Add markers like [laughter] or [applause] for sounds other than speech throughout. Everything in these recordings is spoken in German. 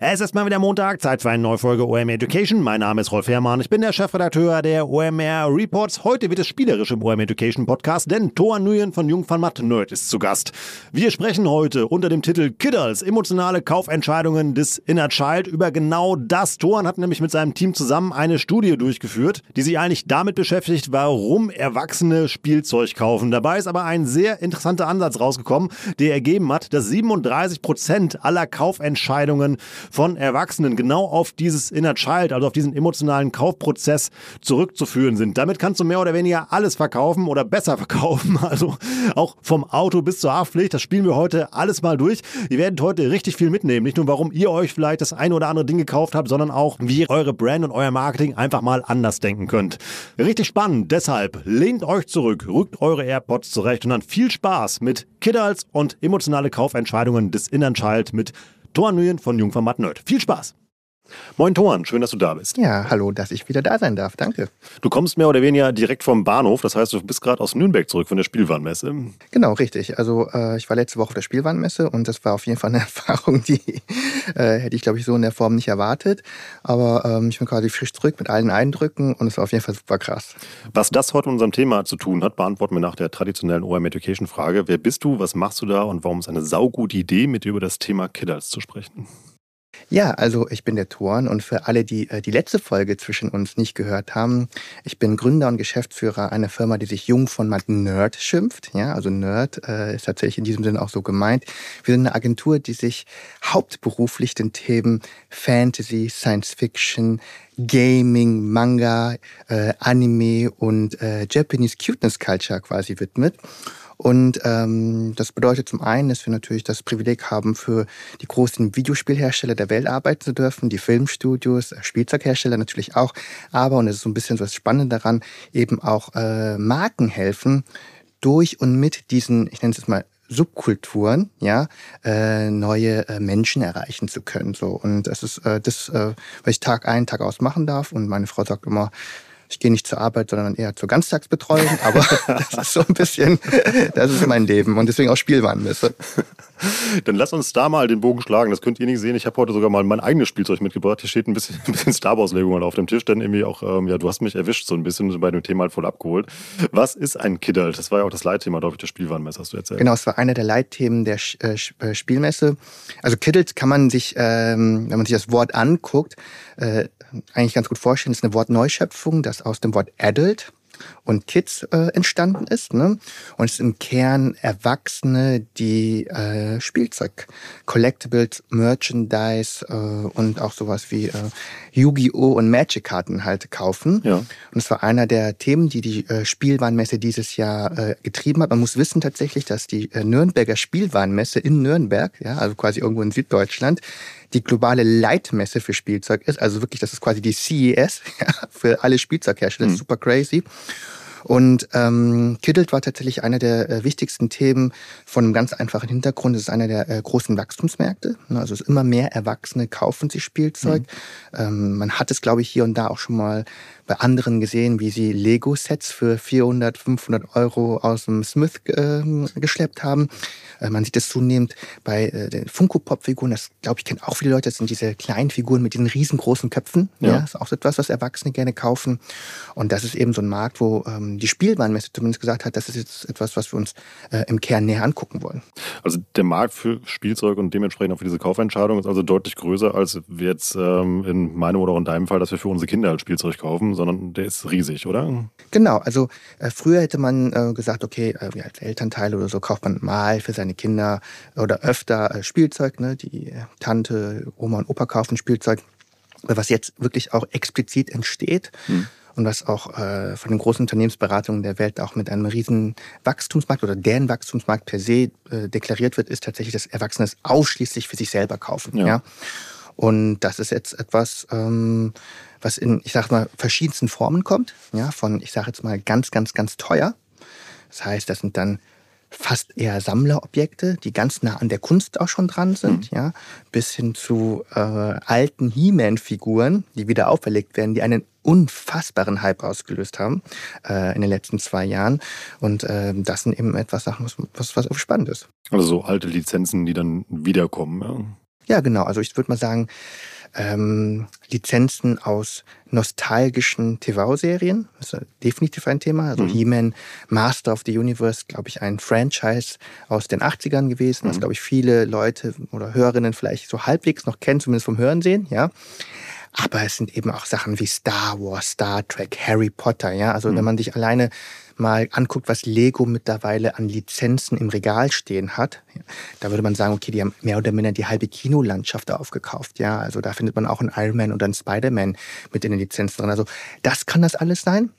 Es ist mal wieder Montag, Zeit für eine neue Folge OMR Education. Mein Name ist Rolf Herrmann, ich bin der Chefredakteur der OMR Reports. Heute wird es spielerisch im OMR Education Podcast, denn Thor Nguyen von Jung van Matt Nerd ist zu Gast. Wir sprechen heute unter dem Titel Kiddles, emotionale Kaufentscheidungen des Inner Child über genau das. Thor hat nämlich mit seinem Team zusammen eine Studie durchgeführt, die sich eigentlich damit beschäftigt, warum Erwachsene Spielzeug kaufen. Dabei ist aber ein sehr interessanter Ansatz rausgekommen, der ergeben hat, dass 37 Prozent aller Kaufentscheidungen von Erwachsenen genau auf dieses Inner Child, also auf diesen emotionalen Kaufprozess zurückzuführen sind. Damit kannst du mehr oder weniger alles verkaufen oder besser [laughs] verkaufen. Also auch vom Auto bis zur Haftpflicht. Das spielen wir heute alles mal durch. Ihr werdet heute richtig viel mitnehmen. Nicht nur, warum ihr euch vielleicht das eine oder andere Ding gekauft habt, sondern auch, wie ihr eure Brand und euer Marketing einfach mal anders denken könnt. Richtig spannend. Deshalb lehnt euch zurück, rückt eure AirPods zurecht und dann viel Spaß mit Kiddles und emotionale Kaufentscheidungen des Innern Child mit Thor Nguyen von Jungformat Nerd. Viel Spaß! Moin Thorn, schön, dass du da bist. Ja, hallo, dass ich wieder da sein darf. Danke. Du kommst mehr oder weniger direkt vom Bahnhof, das heißt, du bist gerade aus Nürnberg zurück von der Spielwarenmesse. Genau, richtig. Also äh, ich war letzte Woche auf der Spielwarenmesse und das war auf jeden Fall eine [laughs] Erfahrung, die äh, hätte ich, glaube ich, so in der Form nicht erwartet. Aber ähm, ich bin quasi frisch zurück mit allen Eindrücken und es war auf jeden Fall super krass. Was das heute mit unserem Thema zu tun hat, beantworten wir nach der traditionellen OM Education Frage. Wer bist du, was machst du da und warum ist eine saugute Idee, mit dir über das Thema Kiddles zu sprechen? Ja, also ich bin der Thorn und für alle, die äh, die letzte Folge zwischen uns nicht gehört haben, ich bin Gründer und Geschäftsführer einer Firma, die sich Jung von Matt Nerd schimpft. Ja, also Nerd äh, ist tatsächlich in diesem Sinne auch so gemeint. Wir sind eine Agentur, die sich hauptberuflich den Themen Fantasy, Science Fiction, Gaming, Manga, äh, Anime und äh, Japanese Cuteness Culture quasi widmet. Und ähm, das bedeutet zum einen, dass wir natürlich das Privileg haben, für die großen Videospielhersteller der Welt arbeiten zu dürfen, die Filmstudios, äh, Spielzeughersteller natürlich auch. Aber, und das ist so ein bisschen so das Spannende daran, eben auch äh, Marken helfen, durch und mit diesen, ich nenne es jetzt mal, Subkulturen, ja, äh, neue äh, Menschen erreichen zu können. So und das ist äh, das, äh, was ich Tag ein, Tag aus machen darf. Und meine Frau sagt immer, ich gehe nicht zur Arbeit, sondern eher zur Ganztagsbetreuung. Aber [laughs] das ist so ein bisschen, das ist mein Leben und deswegen auch Spielwarenmesse. [laughs] Dann lass uns da mal den Bogen schlagen. Das könnt ihr nicht sehen. Ich habe heute sogar mal mein eigenes Spielzeug mitgebracht. Hier steht ein bisschen, [laughs] ein bisschen Star Wars-Legung auf dem Tisch. Denn irgendwie auch, ähm, ja, du hast mich erwischt so ein bisschen bei dem Thema halt voll abgeholt. Was ist ein Kiddle? Das war ja auch das Leitthema, glaube ich, der Spielwarenmesse, hast du erzählt. Genau, es war einer der Leitthemen der äh, äh, Spielmesse. Also Kiddles kann man sich, ähm, wenn man sich das Wort anguckt, äh, eigentlich ganz gut vorstellen. Das ist eine Wortneuschöpfung, das aus dem Wort adult und Kids äh, entstanden ist. Ne? Und es sind im Kern Erwachsene, die äh, Spielzeug, Collectibles, Merchandise äh, und auch sowas wie äh, Yu-Gi-Oh! und Magic-Karten halt kaufen. Ja. Und es war einer der Themen, die die äh, Spielwarenmesse dieses Jahr äh, getrieben hat. Man muss wissen tatsächlich, dass die äh, Nürnberger Spielwarenmesse in Nürnberg, ja, also quasi irgendwo in Süddeutschland, die globale Leitmesse für Spielzeug ist. Also wirklich, das ist quasi die CES [laughs] für alle Spielzeughersteller. Mhm. Super crazy. Und ähm, Kiddled war tatsächlich einer der äh, wichtigsten Themen von einem ganz einfachen Hintergrund. Es ist einer der äh, großen Wachstumsmärkte. Ne? Also es immer mehr Erwachsene kaufen sich Spielzeug. Mhm. Ähm, man hat es, glaube ich, hier und da auch schon mal bei anderen gesehen, wie sie Lego-Sets für 400, 500 Euro aus dem Smith äh, geschleppt haben. Äh, man sieht es zunehmend bei äh, den Funko-Pop-Figuren. Das, glaube ich, kennen auch viele Leute. Das sind diese kleinen Figuren mit diesen riesengroßen Köpfen. Ja. ja. Das ist auch etwas, was Erwachsene gerne kaufen. Und das ist eben so ein Markt, wo ähm, die Spielwarenmesse zumindest gesagt hat, das ist jetzt etwas, was wir uns äh, im Kern näher angucken wollen. Also der Markt für Spielzeug und dementsprechend auch für diese Kaufentscheidung ist also deutlich größer, als wir jetzt ähm, in meinem oder in deinem Fall, dass wir für unsere Kinder halt Spielzeug kaufen, sondern der ist riesig, oder? Genau, also äh, früher hätte man äh, gesagt, okay, äh, wir als Elternteil oder so kauft man mal für seine Kinder oder öfter äh, Spielzeug, ne? die äh, Tante, Oma und Opa kaufen Spielzeug. Was jetzt wirklich auch explizit entsteht, hm und was auch äh, von den großen Unternehmensberatungen der Welt auch mit einem riesen Wachstumsmarkt oder deren Wachstumsmarkt per se äh, deklariert wird, ist tatsächlich, dass Erwachsene es ausschließlich für sich selber kaufen. Ja. ja? Und das ist jetzt etwas, ähm, was in, ich sag mal, verschiedensten Formen kommt. Ja, von, ich sage jetzt mal, ganz, ganz, ganz teuer. Das heißt, das sind dann fast eher Sammlerobjekte, die ganz nah an der Kunst auch schon dran sind, mhm. ja, bis hin zu äh, alten He-Man-Figuren, die wieder auferlegt werden, die einen unfassbaren Hype ausgelöst haben äh, in den letzten zwei Jahren. Und äh, das sind eben etwas Sachen, was, was, was spannend ist. Also so alte Lizenzen, die dann wiederkommen. Ja, ja genau. Also ich würde mal sagen, ähm, Lizenzen aus nostalgischen TV-Serien. Das ist definitiv ein Thema. Also mhm. He-Man, Master of the Universe, glaube ich, ein Franchise aus den 80ern gewesen, mhm. was, glaube ich, viele Leute oder Hörerinnen vielleicht so halbwegs noch kennen, zumindest vom Hören ja. Aber es sind eben auch Sachen wie Star Wars, Star Trek, Harry Potter, ja. Also mhm. wenn man sich alleine mal anguckt, was Lego mittlerweile an Lizenzen im Regal stehen hat, da würde man sagen, okay, die haben mehr oder minder die halbe Kinolandschaft aufgekauft. Ja, also da findet man auch einen Iron Man oder einen Spider-Man mit in den Lizenzen drin. Also das kann das alles sein,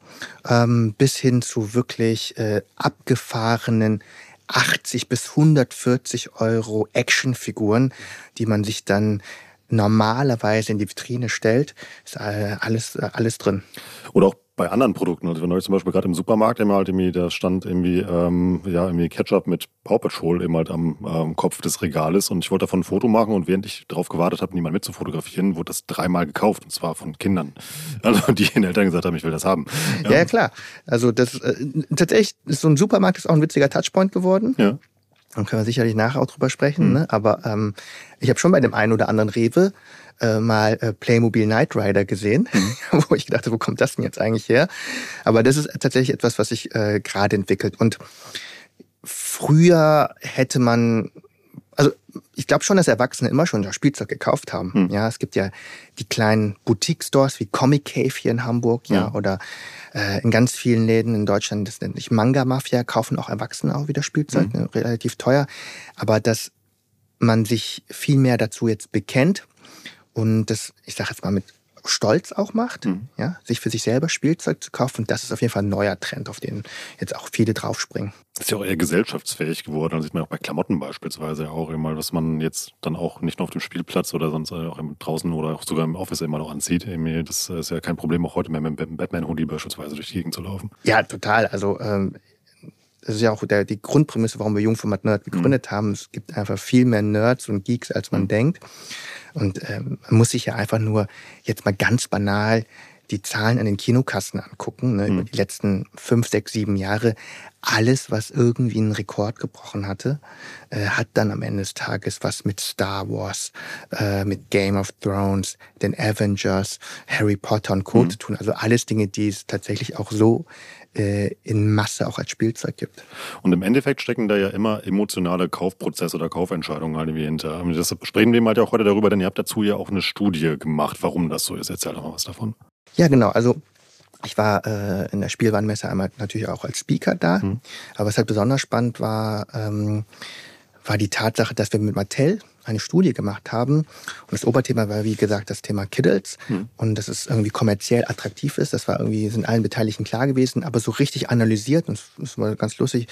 ähm, bis hin zu wirklich äh, abgefahrenen 80 bis 140 Euro Actionfiguren, die man sich dann normalerweise in die Vitrine stellt, ist äh, alles, äh, alles drin. Oder auch bei anderen Produkten. Also wenn neulich zum Beispiel gerade im Supermarkt immer halt irgendwie, da stand irgendwie, ähm, ja, irgendwie Ketchup mit Paw Patrol eben halt am ähm, Kopf des Regales und ich wollte davon ein Foto machen und während ich darauf gewartet habe, niemand mitzufotografieren, wurde das dreimal gekauft und zwar von Kindern. [laughs] Also die den Eltern gesagt haben, ich will das haben. Ja, ja klar. Also das äh, tatsächlich ist so ein Supermarkt ist auch ein witziger Touchpoint geworden. Ja. Dann können wir sicherlich nachher auch drüber sprechen. Mhm. Ne? Aber ähm, ich habe schon bei dem einen oder anderen Rewe äh, mal äh, Playmobil Knight Rider gesehen, mhm. [laughs] wo ich dachte, wo kommt das denn jetzt eigentlich her? Aber das ist tatsächlich etwas, was sich äh, gerade entwickelt. Und früher hätte man also ich glaube schon, dass Erwachsene immer schon Spielzeug gekauft haben. Hm. Ja, es gibt ja die kleinen Boutique-Stores wie Comic Cave hier in Hamburg, ja, ja oder äh, in ganz vielen Läden in Deutschland, das nennt sich Manga Mafia, kaufen auch Erwachsene auch wieder Spielzeug, mhm. ne, relativ teuer. Aber dass man sich viel mehr dazu jetzt bekennt und das, ich sage jetzt mal mit Stolz auch macht, mhm. ja, sich für sich selber Spielzeug zu kaufen. Und das ist auf jeden Fall ein neuer Trend, auf den jetzt auch viele draufspringen. Das ist ja auch eher gesellschaftsfähig geworden. Das sieht man auch bei Klamotten beispielsweise auch immer, dass man jetzt dann auch nicht nur auf dem Spielplatz oder sonst auch draußen oder auch sogar im Office immer noch anzieht. Das ist ja kein Problem, auch heute mehr mit dem Batman-Hoodie beispielsweise durch die Gegend zu laufen. Ja, total. Also ähm, das ist ja auch der, die Grundprämisse, warum wir Jungformat Nerd gegründet mhm. haben. Es gibt einfach viel mehr Nerds und Geeks, als man mhm. denkt. Und ähm, man muss sich ja einfach nur jetzt mal ganz banal die Zahlen an den Kinokassen angucken, ne, mhm. über die letzten fünf, sechs, sieben Jahre, alles, was irgendwie einen Rekord gebrochen hatte, äh, hat dann am Ende des Tages was mit Star Wars, äh, mit Game of Thrones, den Avengers, Harry Potter und Co. Mhm. zu tun. Also alles Dinge, die es tatsächlich auch so äh, in Masse auch als Spielzeug gibt. Und im Endeffekt stecken da ja immer emotionale Kaufprozesse oder Kaufentscheidungen halt irgendwie hinter. Das sprechen wir halt ja auch heute darüber, denn ihr habt dazu ja auch eine Studie gemacht, warum das so ist. Erzähl doch mal was davon. Ja, genau. Also ich war äh, in der Spielwarenmesse einmal natürlich auch als Speaker da. Mhm. Aber was halt besonders spannend war, ähm, war die Tatsache, dass wir mit Mattel eine Studie gemacht haben. Und das Oberthema war, wie gesagt, das Thema Kiddles. Mhm. Und dass es irgendwie kommerziell attraktiv ist. Das war irgendwie, sind allen Beteiligten klar gewesen. Aber so richtig analysiert, und das war ganz lustig,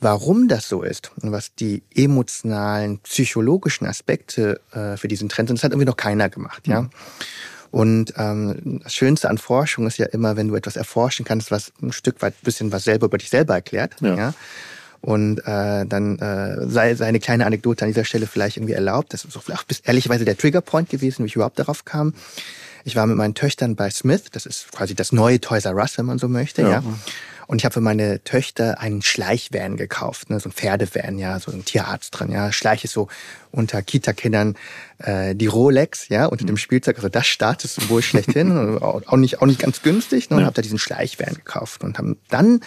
warum das so ist und was die emotionalen, psychologischen Aspekte äh, für diesen Trend sind, das hat irgendwie noch keiner gemacht. Ja. Und ähm, das Schönste an Forschung ist ja immer, wenn du etwas erforschen kannst, was ein Stück weit ein bisschen was selber über dich selber erklärt. Ja. ja? Und äh, dann äh, sei, sei eine kleine Anekdote an dieser Stelle vielleicht irgendwie erlaubt. Das ist auch ehrlicherweise der Triggerpoint gewesen, wie ich überhaupt darauf kam. Ich war mit meinen Töchtern bei Smith, das ist quasi das neue Toys R Us, wenn man so möchte, ja. ja. Und ich habe für meine Töchter einen Schleichvan gekauft, ne, so ein Pferdevan, ja, so ein Tierarzt drin, ja. Schleich ist so unter Kita-Kindern äh, die Rolex, ja, unter dem mhm. Spielzeug, also das Statussymbol schlechthin, [laughs] auch nicht auch nicht ganz günstig, ne, und ja. habe da diesen Schleichvan gekauft und haben dann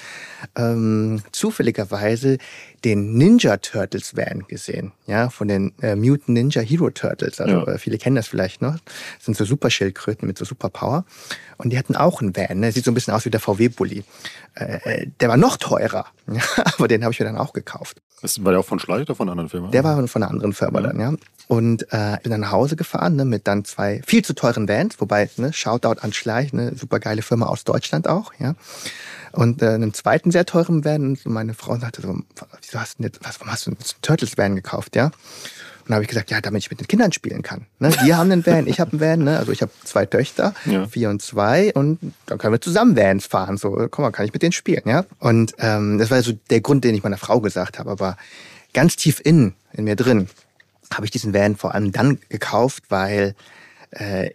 ähm, zufälligerweise den Ninja Turtles Van gesehen, ja, von den äh, Mutant Ninja Hero Turtles. Also ja. äh, viele kennen das vielleicht noch. Das sind so Superschildkröten mit so Superpower. Und die hatten auch einen Van, ne? sieht so ein bisschen aus wie der VW-Bully. Äh, äh, der war noch teurer, [laughs] aber den habe ich mir dann auch gekauft. Das war der auch von Schleich oder von einer anderen Firma? Der war von einer anderen Firma ja. dann, ja. Und äh, bin dann nach Hause gefahren ne, mit dann zwei viel zu teuren Vans, wobei, ne, Shoutout an Schleich, ne, super geile Firma aus Deutschland auch, ja. Und äh, einem zweiten sehr teuren Van. Und meine Frau sagte so, wieso hast du jetzt, was, warum hast du einen Turtles Van gekauft, ja? Dann habe ich gesagt, ja, damit ich mit den Kindern spielen kann. Ne? Die haben einen Van, ich habe einen Van. Ne? Also ich habe zwei Töchter, ja. vier und zwei. Und dann können wir zusammen Vans fahren. So, komm mal, kann ich mit denen spielen. ja? Und ähm, das war so der Grund, den ich meiner Frau gesagt habe. Aber ganz tief innen, in mir drin, habe ich diesen Van vor allem dann gekauft, weil äh,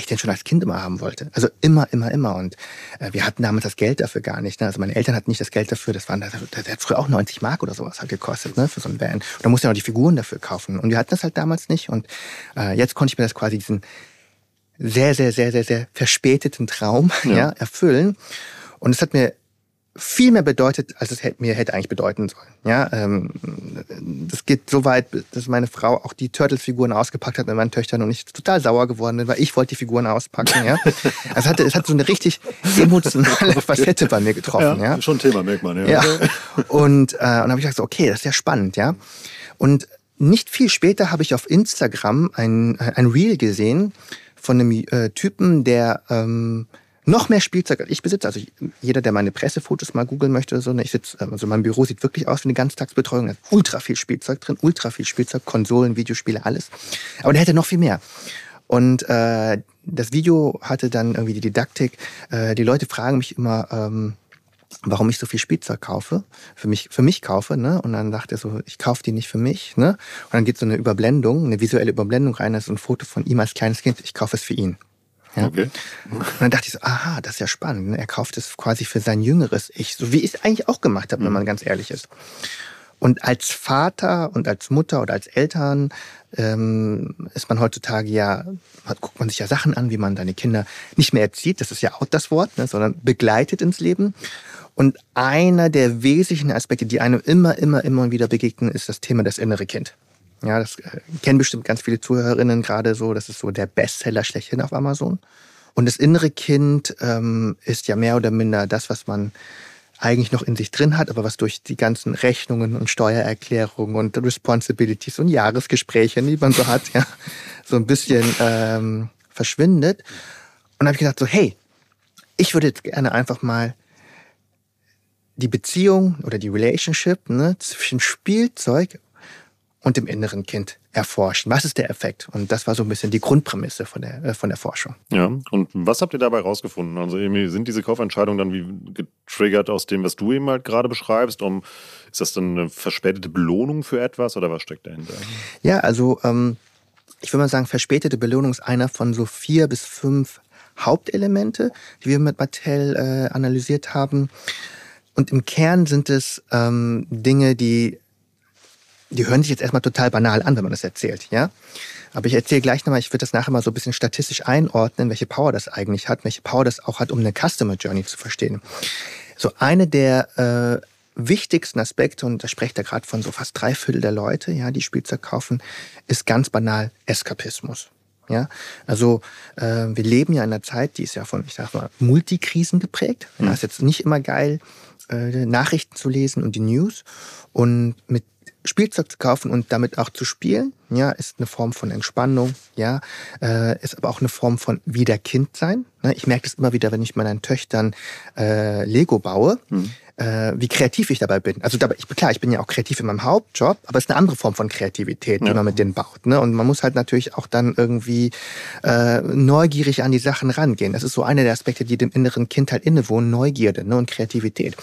ich den schon als Kind immer haben wollte. Also immer, immer, immer. Und äh, wir hatten damals das Geld dafür gar nicht. Ne? Also meine Eltern hatten nicht das Geld dafür. Das waren, das, das hat früher auch 90 Mark oder sowas halt gekostet, ne, für so ein Van. Und da musste ja noch die Figuren dafür kaufen. Und wir hatten das halt damals nicht. Und äh, jetzt konnte ich mir das quasi diesen sehr, sehr, sehr, sehr, sehr verspäteten Traum [laughs] ja. ja erfüllen. Und es hat mir viel mehr bedeutet, als es mir hätte eigentlich bedeuten sollen. Ja, ähm, das geht so weit, dass meine Frau auch die Turtles-Figuren ausgepackt hat mit meinen Töchtern und ich total sauer geworden bin, weil ich wollte die Figuren auspacken. Ja, also [laughs] es hatte, es hat so eine richtig emotionale [laughs] Facette bei mir getroffen. Ja, ja. schon ein Thema, merkt man. Ja, ja. und äh, und habe ich gesagt, okay, das ist ja spannend, ja. Und nicht viel später habe ich auf Instagram ein ein Reel gesehen von einem äh, Typen, der ähm, noch mehr Spielzeug als ich besitze. Also jeder, der meine Pressefotos mal googeln möchte, so, ne, ich sitze, also mein Büro sieht wirklich aus wie eine Ganztagsbetreuung. Da ist ultra viel Spielzeug drin, ultra viel Spielzeug, Konsolen, Videospiele, alles. Aber der hätte noch viel mehr. Und äh, das Video hatte dann irgendwie die Didaktik. Äh, die Leute fragen mich immer, ähm, warum ich so viel Spielzeug kaufe, für mich, für mich kaufe, ne? Und dann dachte er so, ich kaufe die nicht für mich, ne? Und dann geht so eine Überblendung, eine visuelle Überblendung rein, das ist ein Foto von ihm als kleines Kind, ich kaufe es für ihn. Ja? Okay. Und dann dachte ich so, aha, das ist ja spannend. Ne? Er kauft es quasi für sein jüngeres Ich, so wie ich es eigentlich auch gemacht habe, mhm. wenn man ganz ehrlich ist. Und als Vater und als Mutter oder als Eltern ähm, ist man heutzutage ja, guckt man sich ja Sachen an, wie man seine Kinder nicht mehr erzieht, das ist ja auch das Wort, ne, sondern begleitet ins Leben. Und einer der wesentlichen Aspekte, die einem immer, immer, immer wieder begegnen, ist das Thema das innere Kind. Ja, das äh, kennen bestimmt ganz viele Zuhörerinnen gerade so. Das ist so der Bestseller schlechthin auf Amazon. Und das innere Kind ähm, ist ja mehr oder minder das, was man eigentlich noch in sich drin hat, aber was durch die ganzen Rechnungen und Steuererklärungen und Responsibilities und Jahresgespräche, die man so hat, ja, so ein bisschen ähm, verschwindet. Und habe ich gedacht, so, hey, ich würde jetzt gerne einfach mal die Beziehung oder die Relationship ne, zwischen Spielzeug und dem inneren Kind erforschen. Was ist der Effekt? Und das war so ein bisschen die Grundprämisse von der, äh, von der Forschung. Ja, und was habt ihr dabei rausgefunden? Also sind diese Kaufentscheidungen dann wie getriggert aus dem, was du eben halt gerade beschreibst? Um, ist das dann eine verspätete Belohnung für etwas oder was steckt dahinter? Ja, also ähm, ich würde mal sagen, verspätete Belohnung ist einer von so vier bis fünf Hauptelemente, die wir mit Mattel äh, analysiert haben. Und im Kern sind es ähm, Dinge, die die hören sich jetzt erstmal total banal an, wenn man das erzählt, ja. Aber ich erzähle gleich nochmal, ich würde das nachher mal so ein bisschen statistisch einordnen, welche Power das eigentlich hat, welche Power das auch hat, um eine Customer Journey zu verstehen. So eine der äh, wichtigsten Aspekte, und da sprecht er gerade von so fast drei Viertel der Leute, ja, die Spielzeug kaufen, ist ganz banal Eskapismus. Ja, also äh, wir leben ja in einer Zeit, die ist ja von, ich sag mal, Multikrisen geprägt. Ja, mhm. ist jetzt nicht immer geil, äh, Nachrichten zu lesen und die News. Und mit Spielzeug zu kaufen und damit auch zu spielen, ja, ist eine Form von Entspannung, ja, äh, ist aber auch eine Form von wieder Kind sein. Ne? Ich merke das immer wieder, wenn ich meinen Töchtern äh, Lego baue, mhm. äh, wie kreativ ich dabei bin. Also dabei, ich, klar, ich bin ja auch kreativ in meinem Hauptjob, aber es ist eine andere Form von Kreativität, die ja. man mit denen baut. Ne? Und man muss halt natürlich auch dann irgendwie äh, neugierig an die Sachen rangehen. Das ist so einer der Aspekte, die dem inneren Kind halt innewohnen, Neugierde ne? und Kreativität.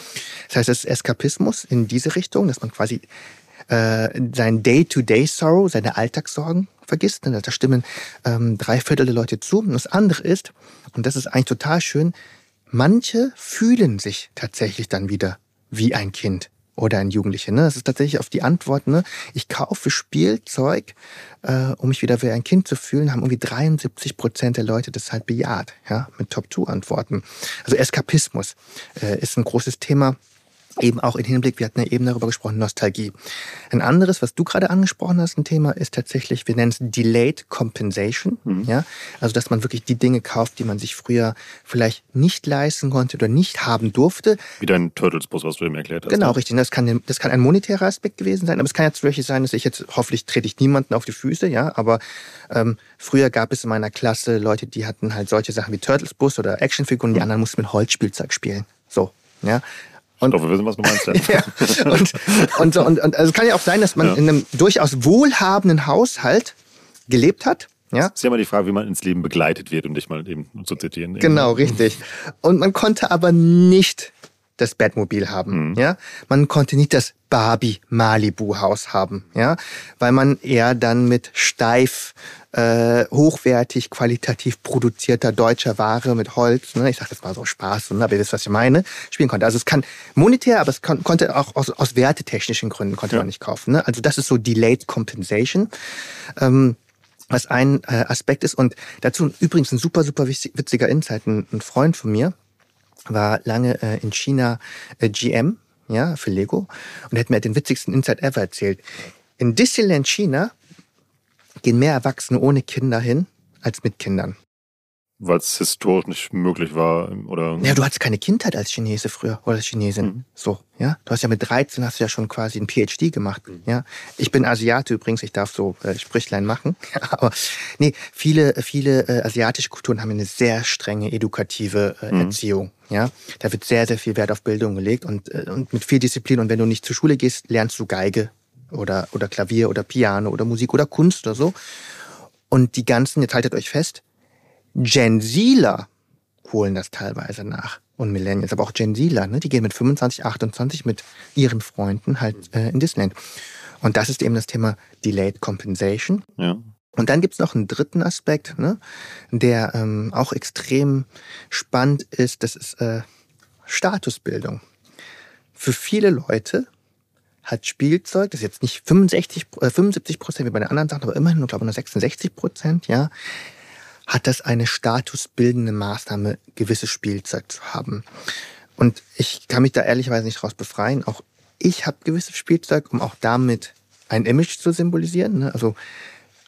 Das heißt, es ist Eskapismus in diese Richtung, dass man quasi äh, sein Day-to-Day-Sorrow, seine Alltagssorgen vergisst. Ne? Da stimmen ähm, drei Viertel der Leute zu. Und das andere ist, und das ist eigentlich total schön, manche fühlen sich tatsächlich dann wieder wie ein Kind oder ein Jugendlicher. Ne? Das ist tatsächlich auf die Antwort, ne? ich kaufe Spielzeug, äh, um mich wieder wie ein Kind zu fühlen, haben irgendwie 73 Prozent der Leute das halt bejaht, ja, mit Top-2-Antworten. Also Eskapismus äh, ist ein großes Thema eben auch in Hinblick, wir hatten ja eben darüber gesprochen, Nostalgie. Ein anderes, was du gerade angesprochen hast, ein Thema ist tatsächlich, wir nennen es Delayed Compensation. Mhm. Ja, also dass man wirklich die Dinge kauft, die man sich früher vielleicht nicht leisten konnte oder nicht haben durfte. Wie dein Turtles-Bus, was du eben erklärt hast. Genau, ne? richtig. Das kann, das kann ein monetärer Aspekt gewesen sein, aber es kann jetzt wirklich sein, dass ich jetzt, hoffentlich trete ich niemanden auf die Füße, ja, aber ähm, früher gab es in meiner Klasse Leute, die hatten halt solche Sachen wie Turtles-Bus oder Actionfiguren, die mhm. anderen mussten mit Holzspielzeug spielen. So, ja. Und, ich glaube, wir wissen, was du meinst. Ja. [laughs] ja. Und, und, so, und, und also es kann ja auch sein, dass man ja. in einem durchaus wohlhabenden Haushalt gelebt hat. Ja? Das ist ja mal die Frage, wie man ins Leben begleitet wird, um dich mal eben zu zitieren. Genau, richtig. Und man konnte aber nicht das Batmobil haben, mhm. ja. Man konnte nicht das Barbie Malibu Haus haben, ja, weil man eher dann mit steif äh, hochwertig, qualitativ produzierter deutscher Ware mit Holz, ne, ich sage das mal so Spaß, ne, aber ihr wisst, was ich meine, spielen konnte. Also es kann monetär, aber es kon konnte auch aus, aus wertetechnischen Gründen konnte ja. man nicht kaufen. Ne? Also das ist so Delayed Compensation. Ähm, was ein äh, Aspekt ist. Und dazu übrigens ein super, super witziger Insight. Ein, ein Freund von mir war lange äh, in China äh, GM, ja, für Lego. Und er hat mir den witzigsten Insight ever erzählt. In Disneyland China gehen mehr Erwachsene ohne Kinder hin als mit Kindern. Weil es historisch nicht möglich war, oder? Ja, du hattest keine Kindheit als Chinese früher oder als Chinesin. Mhm. So, ja. Du hast ja mit 13 hast du ja schon quasi ein PhD gemacht. Mhm. Ja. Ich bin Asiate übrigens, ich darf so äh, Sprüchlein machen. [laughs] Aber nee, viele, viele äh, asiatische Kulturen haben eine sehr strenge edukative äh, mhm. Erziehung. Ja. Da wird sehr, sehr viel Wert auf Bildung gelegt und, äh, und mit viel Disziplin. Und wenn du nicht zur Schule gehst, lernst du Geige oder, oder Klavier oder Piano oder Musik oder Kunst oder so. Und die ganzen, jetzt haltet euch fest, Gen Zler holen das teilweise nach. Und Millennials, aber auch Gen Zler, ne? die gehen mit 25, 28 mit ihren Freunden halt äh, in Disneyland. Und das ist eben das Thema Delayed Compensation. Ja. Und dann gibt's noch einen dritten Aspekt, ne, der ähm, auch extrem spannend ist, das ist äh, Statusbildung. Für viele Leute hat Spielzeug, das ist jetzt nicht 65, äh, 75 Prozent wie bei den anderen Sachen, aber immerhin, ich glaube nur 66 Prozent, ja, hat das eine statusbildende Maßnahme, gewisses Spielzeug zu haben. Und ich kann mich da ehrlicherweise nicht raus befreien. Auch ich habe gewisses Spielzeug, um auch damit ein Image zu symbolisieren. Ne? Also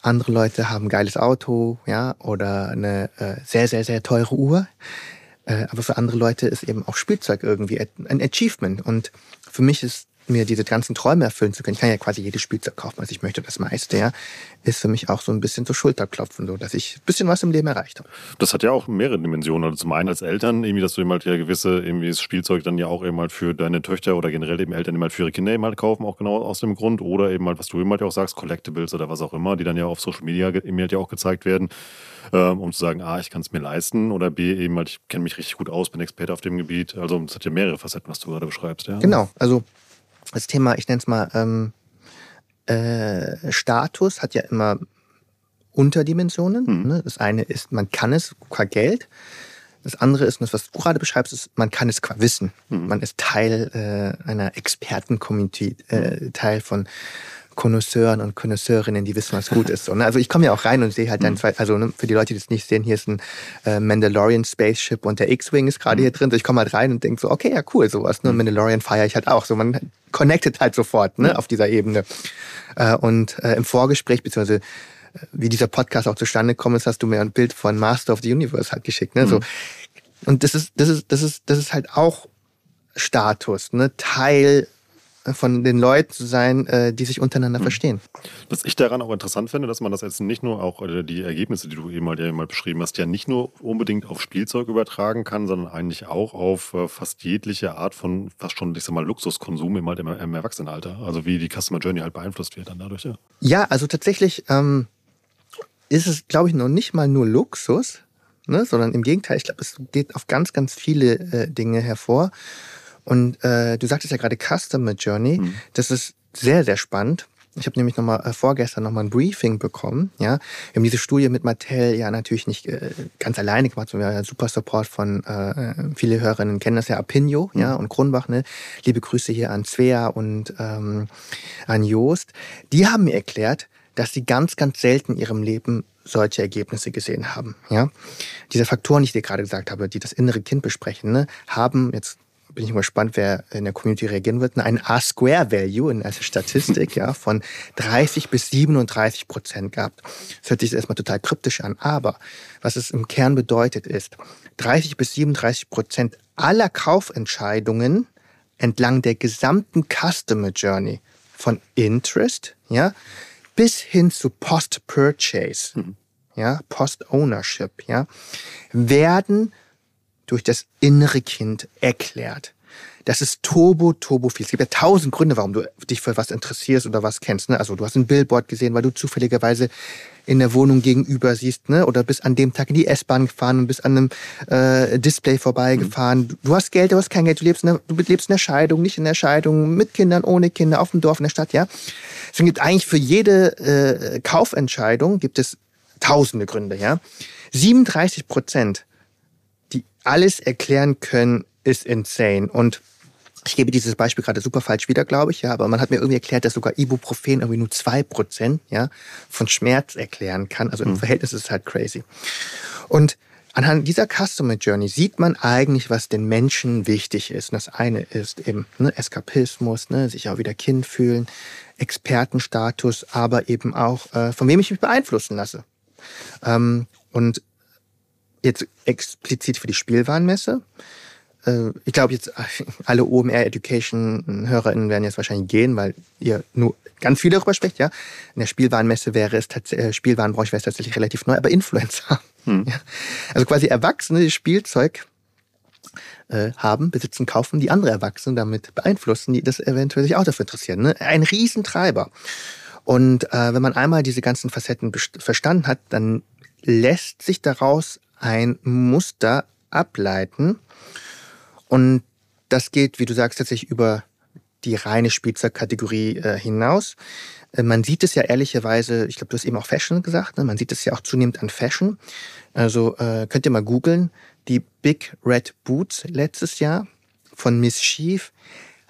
andere Leute haben ein geiles Auto, ja, oder eine äh, sehr, sehr, sehr teure Uhr. Äh, aber für andere Leute ist eben auch Spielzeug irgendwie ein Achievement. Und für mich ist mir diese ganzen Träume erfüllen zu können, ich kann ja quasi jedes Spielzeug kaufen, was ich möchte, das meiste, ja, ist für mich auch so ein bisschen so Schulterklopfen, so, dass ich ein bisschen was im Leben erreicht habe. Das hat ja auch mehrere Dimensionen. Also zum einen als Eltern, irgendwie, dass du eben halt ja gewisse, irgendwie das Spielzeug dann ja auch eben halt für deine Töchter oder generell eben Eltern eben halt für ihre Kinder eben halt kaufen, auch genau aus dem Grund. Oder eben halt, was du eben halt auch sagst, Collectibles oder was auch immer, die dann ja auf Social Media eben halt ja auch gezeigt werden, ähm, um zu sagen, A, ich kann es mir leisten oder B, eben halt, ich kenne mich richtig gut aus, bin Experte auf dem Gebiet. Also es hat ja mehrere Facetten, was du gerade beschreibst, ja. Genau, also das Thema, ich nenne es mal, ähm, äh, Status hat ja immer Unterdimensionen. Mhm. Ne? Das eine ist, man kann es qua Geld. Das andere ist, das, was du gerade beschreibst, ist, man kann es qua Wissen. Mhm. Man ist Teil äh, einer Experten-Community, äh, mhm. Teil von Konnoisseuren und Konnoisseurinnen, die wissen, was gut ist. So, ne? Also ich komme ja auch rein und sehe halt dann mhm. zwei, also ne, für die Leute, die es nicht sehen, hier ist ein äh, Mandalorian Spaceship und der X-Wing ist gerade mhm. hier drin. So, ich komme halt rein und denke so, okay, ja cool, sowas. Ne? Mhm. Mandalorian feiere ich halt auch. So, man connected halt sofort ne, auf dieser Ebene. Äh, und äh, im Vorgespräch, beziehungsweise äh, wie dieser Podcast auch zustande gekommen ist, hast du mir ein Bild von Master of the Universe halt geschickt. Ne? So. Und das ist, das ist, das ist, das ist halt auch Status, ne? Teil von den Leuten zu sein, äh, die sich untereinander mhm. verstehen. Was ich daran auch interessant finde, dass man das jetzt nicht nur auch äh, die Ergebnisse, die du eben mal, ja mal beschrieben hast, ja nicht nur unbedingt auf Spielzeug übertragen kann, sondern eigentlich auch auf äh, fast jegliche Art von fast schon, ich sag mal, Luxuskonsum im, halt im, im Erwachsenenalter. Also wie die Customer Journey halt beeinflusst wird dann dadurch, ja. Ja, also tatsächlich ähm, ist es, glaube ich, noch nicht mal nur Luxus, ne, sondern im Gegenteil, ich glaube, es geht auf ganz, ganz viele äh, Dinge hervor. Und äh, du sagtest ja gerade Customer Journey. Mhm. Das ist sehr, sehr spannend. Ich habe nämlich noch mal äh, vorgestern noch mal ein Briefing bekommen. Ja, wir haben diese Studie mit Mattel ja natürlich nicht äh, ganz alleine gemacht, sondern wir haben ja super Support von äh, viele Hörerinnen kennen das ja Apinio, mhm. ja und Kronbach. Ne, liebe Grüße hier an Svea und ähm, an Joost. Die haben mir erklärt, dass sie ganz, ganz selten in ihrem Leben solche Ergebnisse gesehen haben. Ja, diese Faktoren, die ich dir gerade gesagt habe, die das innere Kind besprechen, ne, haben jetzt bin ich mal gespannt, wer in der Community reagieren wird, ein R-Square-Value in der Statistik [laughs] ja, von 30 bis 37 Prozent gehabt. Das hört sich erstmal total kryptisch an, aber was es im Kern bedeutet ist, 30 bis 37 Prozent aller Kaufentscheidungen entlang der gesamten Customer Journey von Interest ja, bis hin zu Post-Purchase, mhm. ja, Post-Ownership, ja, werden durch das innere Kind erklärt. das ist turbo, turbo viel. Es gibt ja tausend Gründe, warum du dich für was interessierst oder was kennst. Ne? Also du hast ein Billboard gesehen, weil du zufälligerweise in der Wohnung gegenüber siehst, ne? Oder bist an dem Tag in die S-Bahn gefahren und bist an einem äh, Display vorbeigefahren. Mhm. Du hast Geld, du hast kein Geld, du lebst, in der, du lebst in der Scheidung, nicht in der Scheidung, mit Kindern, ohne Kinder, auf dem Dorf, in der Stadt, ja. Deswegen gibt eigentlich für jede äh, Kaufentscheidung gibt es tausende Gründe, ja. 37 Prozent, die alles erklären können, ist insane. Und ich gebe dieses Beispiel gerade super falsch wieder, glaube ich, ja, aber man hat mir irgendwie erklärt, dass sogar Ibuprofen irgendwie nur zwei Prozent ja, von Schmerz erklären kann. Also im mhm. Verhältnis ist es halt crazy. Und anhand dieser Customer Journey sieht man eigentlich, was den Menschen wichtig ist. Und das eine ist eben ne, Eskapismus, ne, sich auch wieder Kind fühlen, Expertenstatus, aber eben auch, äh, von wem ich mich beeinflussen lasse. Ähm, und jetzt explizit für die Spielwarenmesse äh, ich glaube jetzt, [laughs] alle OMR Education HörerInnen werden jetzt wahrscheinlich gehen, weil ihr nur ganz viel darüber spricht, ja. In der Spielwarenmesse wäre es tatsächlich, äh, Spielwarenbranche wäre es tatsächlich relativ neu, aber Influencer. [laughs] Hm. Ja. Also quasi Erwachsene, die Spielzeug äh, haben, besitzen, kaufen, die andere Erwachsene damit beeinflussen, die das eventuell sich auch dafür interessieren. Ne? Ein Riesentreiber. Und äh, wenn man einmal diese ganzen Facetten verstanden hat, dann lässt sich daraus ein Muster ableiten, und das geht, wie du sagst, tatsächlich über die reine Spielzeugkategorie äh, hinaus. Äh, man sieht es ja ehrlicherweise, ich glaube, du hast eben auch Fashion gesagt, ne? man sieht es ja auch zunehmend an Fashion. Also äh, könnt ihr mal googeln, die Big Red Boots letztes Jahr von Miss Chief,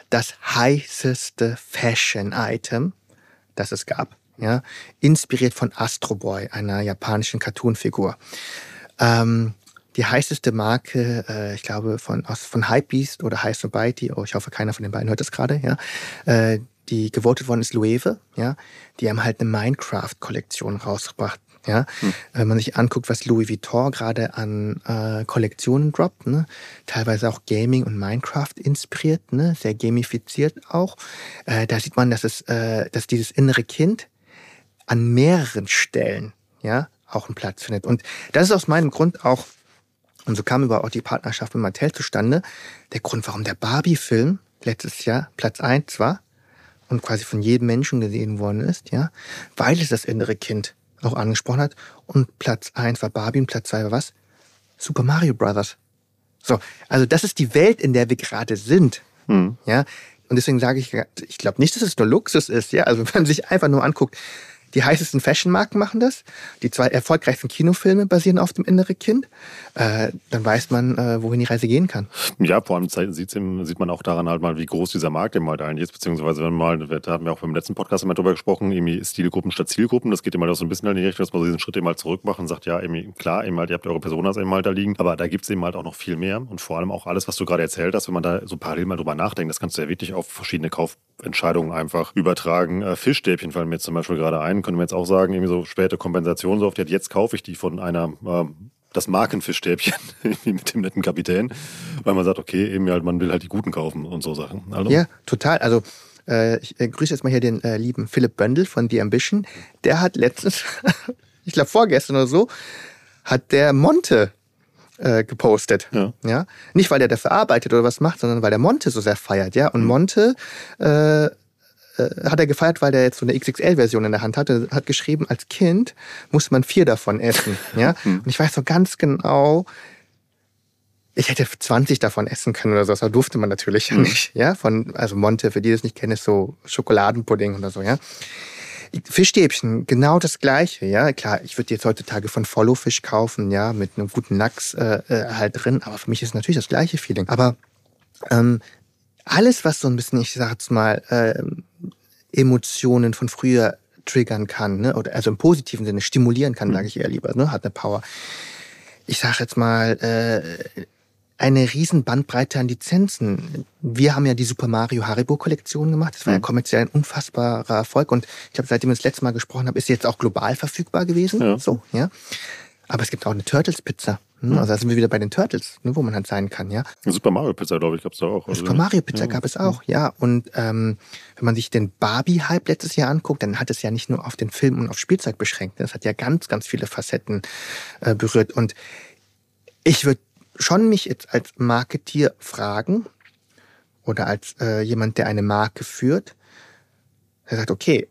das heißeste Fashion-Item, das es gab. Ja? Inspiriert von Astro Boy, einer japanischen Cartoon-Figur. Ähm, die heißeste Marke, äh, ich glaube, von, aus, von Hypebeast oder High Society, oh, ich hoffe, keiner von den beiden hört das gerade, ja, äh, die gewotet worden ist Loewe, ja, die haben halt eine Minecraft-Kollektion rausgebracht. Ja, hm. wenn man sich anguckt, was Louis Vuitton gerade an äh, Kollektionen droppt, ne? teilweise auch Gaming und Minecraft inspiriert, ne? sehr gamifiziert auch. Äh, da sieht man, dass es, äh, dass dieses innere Kind an mehreren Stellen, ja, auch einen Platz findet. Und das ist aus meinem Grund auch und so kam über auch die Partnerschaft mit Mattel zustande. Der Grund, warum der Barbie-Film letztes Jahr Platz 1 war und quasi von jedem Menschen gesehen worden ist, ja, weil es das innere Kind auch angesprochen hat. Und Platz 1 war Barbie und Platz 2 war was? Super Mario Brothers. So, also das ist die Welt, in der wir gerade sind. Hm. Ja, und deswegen sage ich, ich glaube nicht, dass es nur Luxus ist, ja. Also wenn man sich einfach nur anguckt, die heißesten Fashion-Marken machen das. Die zwei erfolgreichsten Kinofilme basieren auf dem innere Kind. Äh, dann weiß man, äh, wohin die Reise gehen kann. Ja, vor allem sieht, man auch daran halt mal, wie groß dieser Markt eben halt eigentlich ist. Beziehungsweise, wenn mal, da haben wir auch beim letzten Podcast immer drüber gesprochen, irgendwie Stilgruppen statt Zielgruppen. Das geht immer halt so ein bisschen in die Richtung, dass man diesen Schritt eben halt zurück macht und sagt, ja, klar, eben halt, ihr habt eure Personas eben halt da liegen. Aber da gibt es eben halt auch noch viel mehr. Und vor allem auch alles, was du gerade erzählt hast, wenn man da so parallel mal drüber nachdenkt, das kannst du ja wirklich auf verschiedene Kaufentscheidungen einfach übertragen. Äh, Fischstäbchen fallen mir zum Beispiel gerade ein können wir jetzt auch sagen, irgendwie so späte Kompensation, so oft, jetzt kaufe ich die von einer, äh, das Markenfischstäbchen [laughs] mit dem netten Kapitän, weil man sagt, okay, eben halt, man will halt die guten kaufen und so Sachen. Also, ja, total. Also äh, ich äh, grüße jetzt mal hier den äh, lieben Philipp Böndel von The Ambition. Der hat letztens, [laughs] ich glaube vorgestern oder so, hat der Monte äh, gepostet. Ja. ja. Nicht, weil der dafür arbeitet oder was macht, sondern weil der Monte so sehr feiert, ja. Und mhm. Monte äh, äh, hat er gefeiert, weil der jetzt so eine XXL-Version in der Hand hatte, hat geschrieben, als Kind muss man vier davon essen. Ja? [laughs] Hm. Und ich weiß so ganz genau, ich hätte 20 davon essen können oder so, das durfte man natürlich mhm. nicht. Ja, von, also Monte, für die das nicht kennen, ist so Schokoladenpudding oder so, ja. Fischstäbchen, genau das gleiche, ja. Klar, ich würde jetzt heutzutage von Follow Fisch kaufen, ja, mit einem guten Lachs äh, äh, halt drin, aber für mich ist natürlich das gleiche Feeling. Aber ähm, alles, was so ein bisschen, ich sag jetzt mal, äh, Emotionen von früher triggern kann, ne? oder also im positiven Sinne stimulieren kann, mhm. sage ich eher lieber, ne? hat eine Power. Ich sage jetzt mal, äh, eine riesen Bandbreite an Lizenzen. Wir haben ja die Super Mario Haribo Kollektion gemacht. Das war ja mhm. kommerziell ein unfassbarer Erfolg. Und ich glaube, seitdem wir das letzte Mal gesprochen haben, ist sie jetzt auch global verfügbar gewesen. Ja. So, ja. Aber es gibt auch eine Turtles Pizza. Hm, also da sind wir wieder bei den Turtles, ne, wo man halt sein kann, ja. Super Mario Pizza, glaube ich, gab es da auch. Also, Super Mario Pizza ja. gab es auch, ja. Und ähm, wenn man sich den Barbie-Hype letztes Jahr anguckt, dann hat es ja nicht nur auf den Film und auf Spielzeug beschränkt. Das hat ja ganz, ganz viele Facetten äh, berührt. Und ich würde schon mich jetzt als Marketier fragen, oder als äh, jemand, der eine Marke führt, der sagt, okay,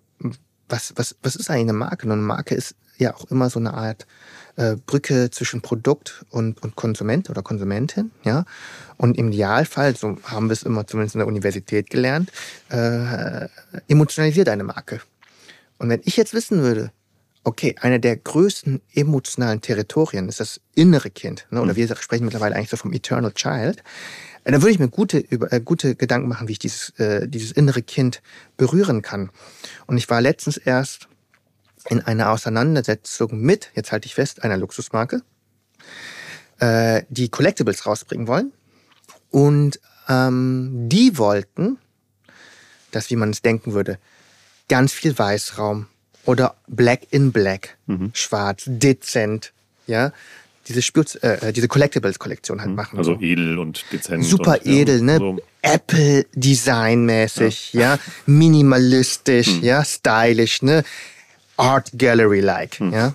was, was, was ist eigentlich eine Marke? Und eine Marke ist ja auch immer so eine Art äh, Brücke zwischen Produkt und, und Konsument oder Konsumentin, ja. Und im Idealfall, so haben wir es immer zumindest in der Universität gelernt, äh, emotionalisiert eine Marke. Und wenn ich jetzt wissen würde, okay, einer der größten emotionalen Territorien ist das innere Kind, ne? oder mhm. wir sprechen mittlerweile eigentlich so vom Eternal Child, äh, dann würde ich mir gute, über, äh, gute Gedanken machen, wie ich dieses, äh, dieses innere Kind berühren kann. Und ich war letztens erst in einer Auseinandersetzung mit, jetzt halte ich fest, einer Luxusmarke, äh, die Collectibles rausbringen wollen. Und ähm, die wollten, dass, wie man es denken würde, ganz viel Weißraum oder Black in Black, mhm. schwarz, dezent, ja, diese, Spürz, äh, diese Collectibles-Kollektion halt mhm. machen. Also edel und dezent. Super und, edel, ne? So. Apple-Design-mäßig, ja. ja. Minimalistisch, mhm. ja, stylisch, ne? Art Gallery-like, mhm. ja.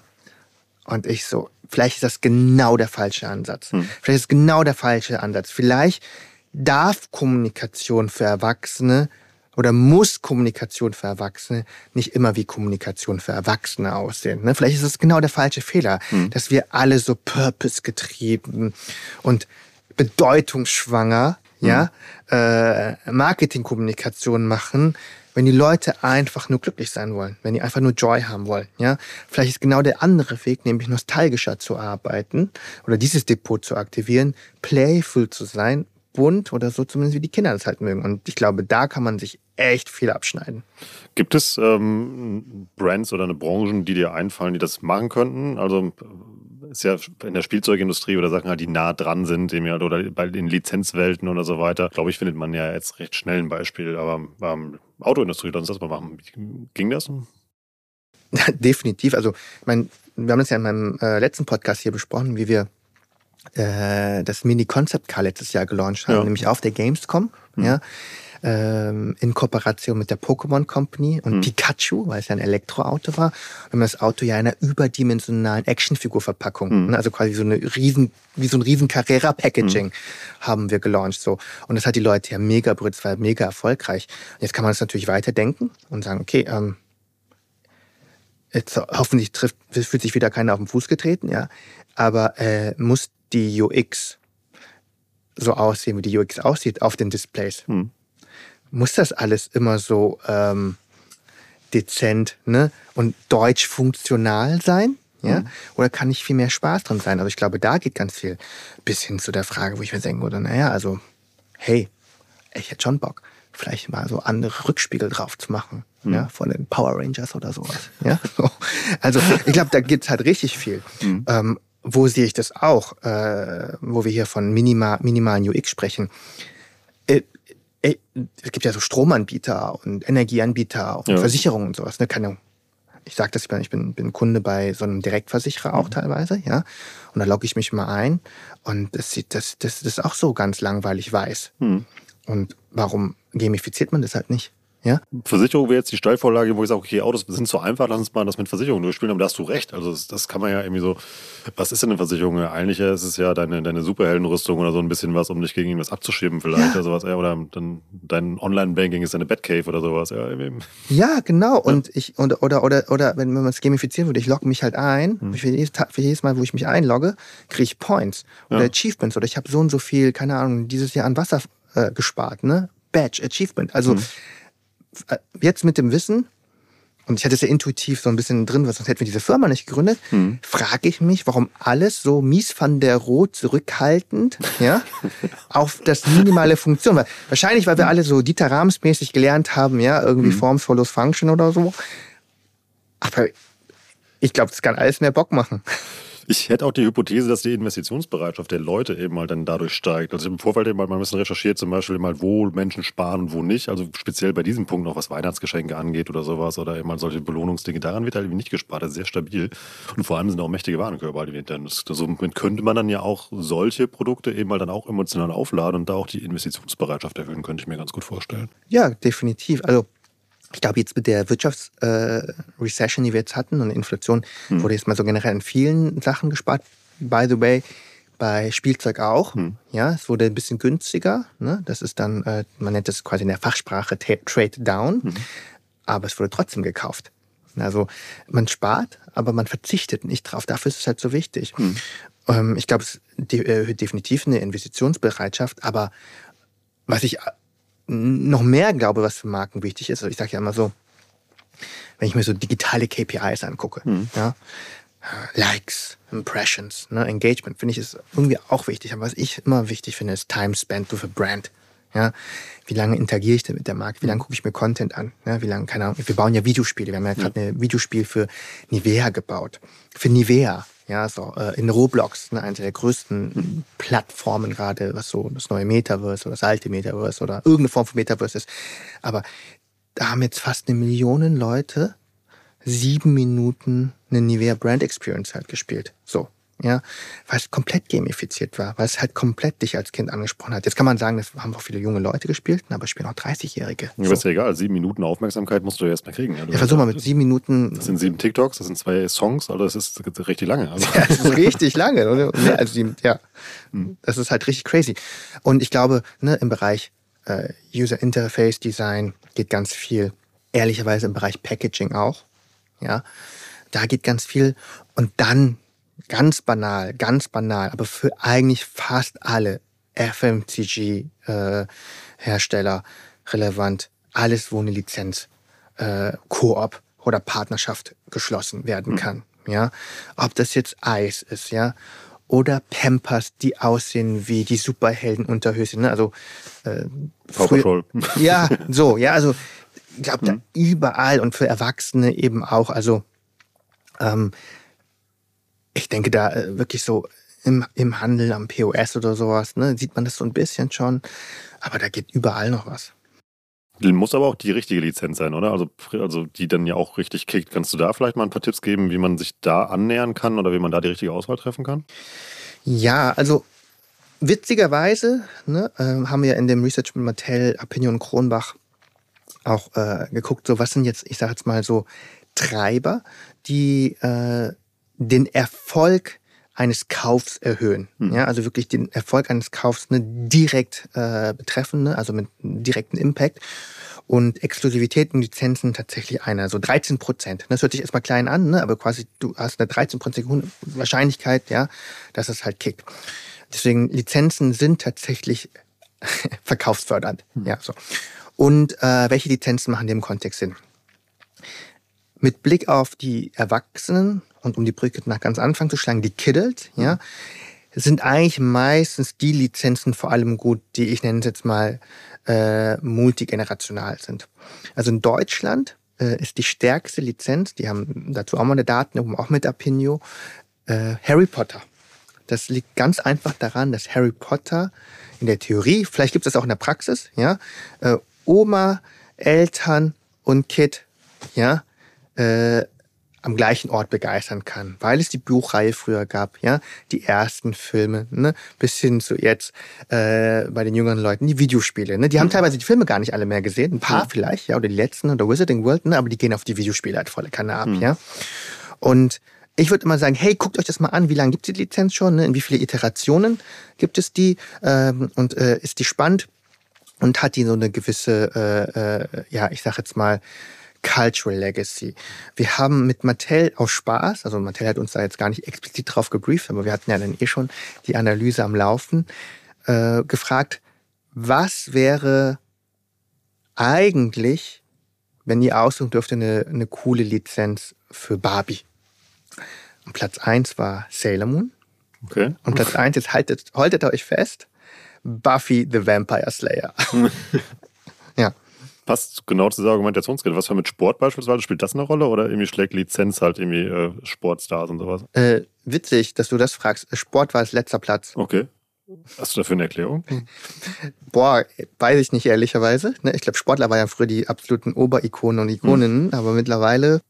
Und ich so, vielleicht ist das genau der falsche Ansatz. Mhm. Vielleicht ist es genau der falsche Ansatz. Vielleicht darf Kommunikation für Erwachsene oder muss Kommunikation für Erwachsene nicht immer wie Kommunikation für Erwachsene aussehen. Ne? Vielleicht ist es genau der falsche Fehler, mhm. dass wir alle so purpose-getrieben und bedeutungsschwanger ja, äh, Marketingkommunikation machen, wenn die Leute einfach nur glücklich sein wollen, wenn die einfach nur Joy haben wollen. Ja? Vielleicht ist genau der andere Weg, nämlich nostalgischer zu arbeiten oder dieses Depot zu aktivieren, playful zu sein bunt oder so zumindest wie die Kinder das halt mögen. Und ich glaube, da kann man sich echt viel abschneiden. Gibt es ähm, Brands oder eine Branchen, die dir einfallen, die das machen könnten? Also ist ja in der Spielzeugindustrie oder Sachen halt, die nah dran sind, oder bei den Lizenzwelten oder so weiter, glaube ich, findet man ja jetzt recht schnell ein Beispiel. Aber ähm, Autoindustrie, lass uns das mal machen. Ging das? [laughs] Definitiv. Also, ich meine, wir haben das ja in meinem äh, letzten Podcast hier besprochen, wie wir äh, das Mini-Concept-Car letztes Jahr gelauncht haben, ja. nämlich auf der Gamescom, mhm. ja, ähm, in Kooperation mit der Pokémon Company und mhm. Pikachu, weil es ja ein Elektroauto war. Wir haben das Auto ja in einer überdimensionalen Actionfigur-Verpackung, mhm. ne, also quasi so eine riesen, wie so ein riesen Carrera-Packaging mhm. haben wir gelauncht, so. Und das hat die Leute ja mega berührt, es war mega erfolgreich. Und jetzt kann man das natürlich weiterdenken und sagen, okay, ähm, Jetzt hoffentlich trifft, fühlt sich wieder keiner auf den Fuß getreten, ja. Aber äh, muss die UX so aussehen, wie die UX aussieht auf den Displays. Hm. Muss das alles immer so ähm, dezent ne? und deutsch funktional sein? Ja? Mhm. Oder kann ich viel mehr Spaß dran sein? Also ich glaube, da geht ganz viel bis hin zu der Frage, wo ich mir denken würde, naja, also, hey, ich hätte schon Bock, vielleicht mal so andere Rückspiegel drauf zu machen. Mhm. Ja, von den Power Rangers oder sowas. Ja? Also ich glaube, da gibt's halt richtig viel. Mhm. Ähm, wo sehe ich das auch, äh, wo wir hier von minima, minimalen UX sprechen? Äh, es gibt ja so Stromanbieter und Energieanbieter und ja. Versicherungen und sowas. Ne? Keine, ich sage das, ich bin, bin Kunde bei so einem Direktversicherer auch mhm. teilweise, ja. Und da logge ich mich mal ein und das sieht, das, das, das ist auch so ganz langweilig weiß. Mhm. Und warum gamifiziert man das halt nicht? Ja? Versicherung wäre jetzt die Steilvorlage, wo ich sage, okay, Autos sind so einfach, lass uns mal das mit Versicherung durchspielen, aber da hast du recht. Also das, das, kann man ja irgendwie so, was ist denn eine Versicherung? Eigentlich ist es ja deine, deine Superheldenrüstung oder so ein bisschen was, um dich gegen irgendwas abzuschieben vielleicht ja. oder sowas. Oder dann dein Online-Banking ist deine Batcave oder sowas. Ja, ja genau. Und ich, und, oder, oder, oder wenn man es gamifizieren würde, ich logge mich halt ein, hm. für, jedes, für jedes Mal, wo ich mich einlogge, kriege ich Points oder Achievements oder ich habe so und so viel, keine Ahnung, dieses Jahr an Wasser äh, gespart, ne? Badge, Achievement. Also hm jetzt mit dem Wissen, und ich hatte es ja intuitiv so ein bisschen drin, was sonst hätten wir diese Firma nicht gegründet, hm. frage ich mich, warum alles so mies van der Roh zurückhaltend, ja, [laughs] auf das minimale Funktion. Weil, wahrscheinlich, weil wir alle so Dieter Rams mäßig gelernt haben, ja, irgendwie hm. Forms follows Function oder so. Aber ich glaube, das kann alles mehr Bock machen. Ich hätte auch die Hypothese, dass die Investitionsbereitschaft der Leute eben halt dann dadurch steigt. Also im Vorfeld eben mal ein bisschen recherchiert, zum Beispiel eben halt, wo Menschen sparen und wo nicht. Also speziell bei diesem Punkt noch, was Weihnachtsgeschenke angeht oder sowas oder eben halt solche Belohnungsdinge. Daran wird halt eben nicht gespart. Das ist sehr stabil. Und vor allem sind auch mächtige Warenkörper, die dann. Somit könnte man dann ja auch solche Produkte eben halt dann auch emotional aufladen und da auch die Investitionsbereitschaft erhöhen, könnte ich mir ganz gut vorstellen. Ja, definitiv. Also ich glaube, jetzt mit der Wirtschaftsrecession, äh, die wir jetzt hatten und Inflation, hm. wurde jetzt mal so generell in vielen Sachen gespart. By the way, bei Spielzeug auch. Hm. Ja, es wurde ein bisschen günstiger. Ne? Das ist dann, äh, man nennt das quasi in der Fachsprache Trade Down. Hm. Aber es wurde trotzdem gekauft. Also man spart, aber man verzichtet nicht drauf. Dafür ist es halt so wichtig. Hm. Ähm, ich glaube, es erhöht äh, definitiv eine Investitionsbereitschaft. Aber was ich noch mehr glaube, was für Marken wichtig ist, also ich sage ja immer so, wenn ich mir so digitale KPIs angucke, hm. ja, Likes, Impressions, ne, Engagement, finde ich ist irgendwie auch wichtig. Aber was ich immer wichtig finde, ist Time spent with a brand. Ja, wie lange interagiere ich denn mit der Marke? Wie lange gucke ich mir Content an? Ja, wie lange, keine Ahnung, wir bauen ja Videospiele. Wir haben ja gerade ja. ein Videospiel für Nivea gebaut. Für Nivea, ja, so äh, in Roblox, ne, eine der größten. Plattformen gerade, was so das neue Metaverse oder das alte Metaverse oder irgendeine Form von Metaverse ist. Aber da haben jetzt fast eine Million Leute sieben Minuten eine Nivea Brand Experience halt gespielt. So. Ja, weil es komplett gamifiziert war, weil es halt komplett dich als Kind angesprochen hat. Jetzt kann man sagen, das haben auch viele junge Leute gespielt, aber spielen auch 30-Jährige. Ja, so. ist ja egal, sieben Minuten Aufmerksamkeit musst du ja erstmal kriegen. Ja, ja versuch mal mit sieben Minuten. Das sind sieben TikToks, das sind zwei Songs, also das ist richtig lange. Also. Ja, das ist richtig lange. Oder? Also die, ja, hm. das ist halt richtig crazy. Und ich glaube, ne, im Bereich äh, User Interface Design geht ganz viel. Ehrlicherweise im Bereich Packaging auch. Ja, da geht ganz viel. Und dann ganz banal, ganz banal, aber für eigentlich fast alle FMCG-Hersteller äh, relevant. Alles, wo eine Lizenz, äh, Koop oder Partnerschaft geschlossen werden hm. kann. Mhm. Ja, ob das jetzt Eis ist, ja, oder Pampers, die aussehen wie die Superhelden-Unterhöschen. Ne? Also äh, früher, [laughs] ja, so, ja, also ich glaube, mhm. überall und für Erwachsene eben auch. Also ähm, ich denke da äh, wirklich so im, im Handel am POS oder sowas, ne, sieht man das so ein bisschen schon. Aber da geht überall noch was. Muss aber auch die richtige Lizenz sein, oder? Also, also die dann ja auch richtig kickt. Kannst du da vielleicht mal ein paar Tipps geben, wie man sich da annähern kann oder wie man da die richtige Auswahl treffen kann? Ja, also witzigerweise ne, äh, haben wir in dem Research mit Mattel, Opinion Kronbach auch äh, geguckt, so was sind jetzt, ich sage jetzt mal so Treiber, die äh, den Erfolg eines Kaufs erhöhen. Hm. Ja, also wirklich den Erfolg eines Kaufs ne, direkt äh, betreffen, ne, also mit direkten Impact. Und Exklusivität und Lizenzen tatsächlich einer, so 13 Prozent. Das hört sich erstmal klein an, ne, aber quasi du hast eine 13 Prozent Wahrscheinlichkeit, ja, dass es halt kickt. Deswegen Lizenzen sind tatsächlich [laughs] verkaufsfördernd. Hm. Ja, so. Und äh, welche Lizenzen machen dem Kontext Sinn? Mit Blick auf die Erwachsenen und um die Brücke nach ganz Anfang zu schlagen, die Kiddles, ja, sind eigentlich meistens die Lizenzen vor allem gut, die ich nenne es jetzt mal äh, multigenerational sind. Also in Deutschland äh, ist die stärkste Lizenz, die haben dazu auch mal eine Daten, auch mit Apinio, äh, Harry Potter. Das liegt ganz einfach daran, dass Harry Potter in der Theorie, vielleicht gibt es das auch in der Praxis, ja, äh, Oma, Eltern und Kid, ja, äh, am gleichen Ort begeistern kann, weil es die Buchreihe früher gab, ja, die ersten Filme, ne, bis hin zu jetzt äh, bei den jüngeren Leuten die Videospiele, ne, die haben mhm. teilweise die Filme gar nicht alle mehr gesehen, ein paar mhm. vielleicht, ja, oder die letzten oder Wizarding World, ne, aber die gehen auf die Videospiele halt volle Kanne ab, mhm. ja. Und ich würde immer sagen, hey, guckt euch das mal an, wie lange gibt es die Lizenz schon, ne? in wie viele Iterationen gibt es die ähm, und äh, ist die spannend und hat die so eine gewisse, äh, äh, ja, ich sag jetzt mal, Cultural Legacy. Wir haben mit Mattel aus Spaß, also Mattel hat uns da jetzt gar nicht explizit drauf gebrieft, aber wir hatten ja dann eh schon die Analyse am Laufen, äh, gefragt, was wäre eigentlich, wenn ihr aussuchen dürft, eine, eine coole Lizenz für Barbie? Und Platz eins war Sailor Moon. Okay. Und Platz eins jetzt haltet, haltet euch fest, Buffy the Vampire Slayer. [laughs] ja passt genau zu dieser Argumentationskette. Was war mit Sport beispielsweise? Spielt das eine Rolle oder irgendwie schlägt Lizenz halt irgendwie äh, Sportstars und sowas? Äh, witzig, dass du das fragst. Sport war als letzter Platz. Okay. Hast du dafür eine Erklärung? [laughs] Boah, weiß ich nicht ehrlicherweise. Ne, ich glaube, Sportler waren ja früher die absoluten Oberikonen und Ikoninnen, hm. aber mittlerweile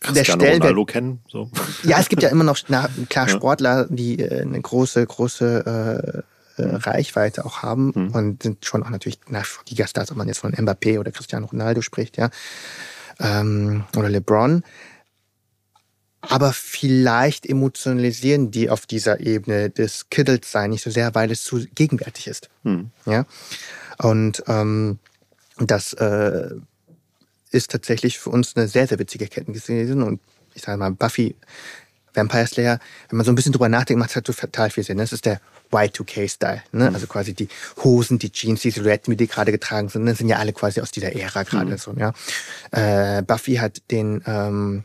Cristiano der Stellwert. kennen. So. Ja, es gibt ja immer noch na, klar [laughs] Sportler, die äh, eine große, große äh, Reichweite auch haben mhm. und sind schon auch natürlich nach Gigastars, ob man jetzt von Mbappé oder Cristiano Ronaldo spricht, ja, ähm, oder LeBron. aber vielleicht emotionalisieren die auf dieser Ebene des Kiddles-Sein nicht so sehr, weil es zu gegenwärtig ist. Hm. Ja? Und ähm, das äh, ist tatsächlich für uns eine sehr, sehr witzige Erkenntnis gewesen. Und ich sage mal, Buffy Vampire Slayer, wenn man so ein bisschen drüber nachdenkt, macht es halt total viel Sinn. Das ist der Y2K-Style. Ne? Mhm. Also quasi die Hosen, die Jeans, die Silhouetten, wie die gerade getragen sind, das sind ja alle quasi aus dieser Ära gerade mhm. so. Ja? Äh, Buffy hat den ähm,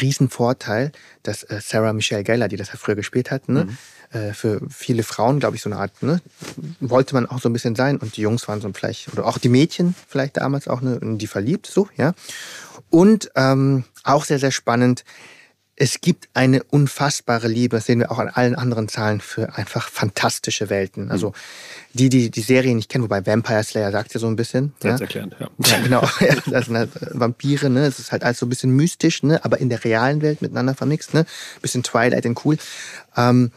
Riesenvorteil, dass äh, Sarah Michelle Gellar, die das ja früher gespielt hat, ne? Mhm. Äh, für viele Frauen, glaube ich, so eine Art, ne? wollte man auch so ein bisschen sein. Und die Jungs waren so vielleicht, oder auch die Mädchen vielleicht damals auch, ne? die verliebt, so, ja. Und ähm, auch sehr, sehr spannend, es gibt eine unfassbare Liebe, das sehen wir auch an allen anderen Zahlen, für einfach fantastische Welten. Mhm. Also die, die die Serie nicht kennen, wobei Vampire Slayer sagt ja so ein bisschen. Selbsterklärend, ja. ja. ja genau. [laughs] Ja, das sind halt Vampire, ne? Es ist halt alles so ein bisschen mystisch, ne? Aber in der realen Welt miteinander vermixt, ne? Bisschen Twilight und cool. Ähm,